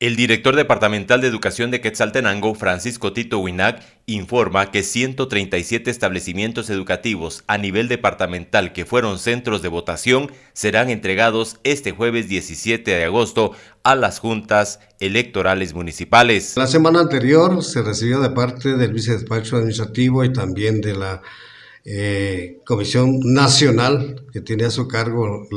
El director departamental de Educación de Quetzaltenango, Francisco Tito Winac, informa que 137 establecimientos educativos a nivel departamental que fueron centros de votación serán entregados este jueves 17 de agosto a las juntas electorales municipales. La semana anterior se recibió de parte del vicedespacho administrativo y también de la eh, Comisión Nacional que tiene a su cargo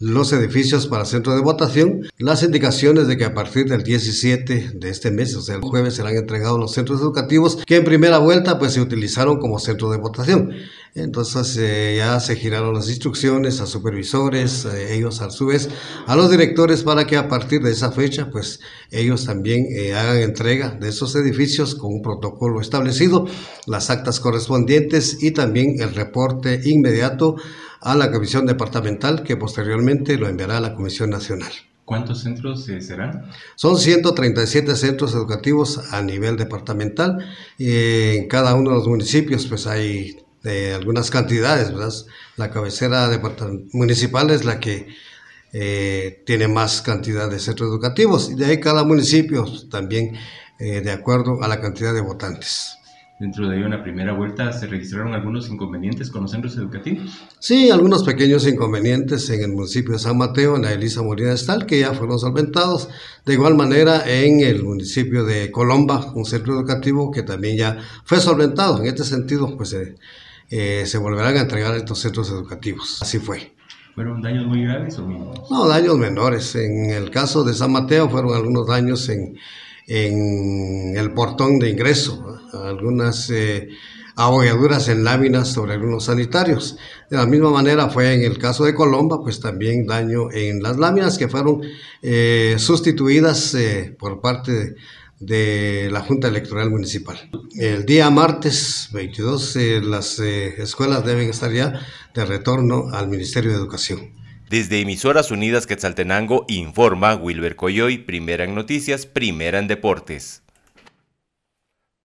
los edificios para centro de votación, las indicaciones de que a partir del 17 de este mes, o sea, el jueves, serán entregados los centros educativos que en primera vuelta pues se utilizaron como centro de votación. Entonces eh, ya se giraron las instrucciones a supervisores, eh, ellos a su vez, a los directores para que a partir de esa fecha pues ellos también eh, hagan entrega de esos edificios con un protocolo establecido, las actas correspondientes y también el reporte inmediato a la Comisión Departamental que posteriormente lo enviará a la Comisión Nacional. ¿Cuántos centros serán? Son 137 centros educativos a nivel departamental. en cada uno de los municipios pues hay de algunas cantidades, ¿verdad? La cabecera municipal es la que eh, tiene más cantidad de centros educativos y de ahí cada municipio también eh, de acuerdo a la cantidad de votantes. Dentro de una primera vuelta se registraron algunos inconvenientes con los centros educativos. Sí, algunos pequeños inconvenientes en el municipio de San Mateo, en la Elisa Molina Estal, que ya fueron solventados. De igual manera en el municipio de Colomba, un centro educativo que también ya fue solventado. En este sentido, pues eh, eh, se volverán a entregar estos centros educativos. Así fue. ¿Fueron daños muy graves o mínimos? No, daños menores. En el caso de San Mateo fueron algunos daños en, en el portón de ingreso, algunas eh, abolladuras en láminas sobre algunos sanitarios. De la misma manera fue en el caso de Colomba, pues también daño en las láminas que fueron eh, sustituidas eh, por parte de de la Junta Electoral Municipal. El día martes 22 eh, las eh, escuelas deben estar ya de retorno al Ministerio de Educación. Desde Emisoras Unidas Quetzaltenango informa Wilber Coyoy, primera en noticias, primera en deportes.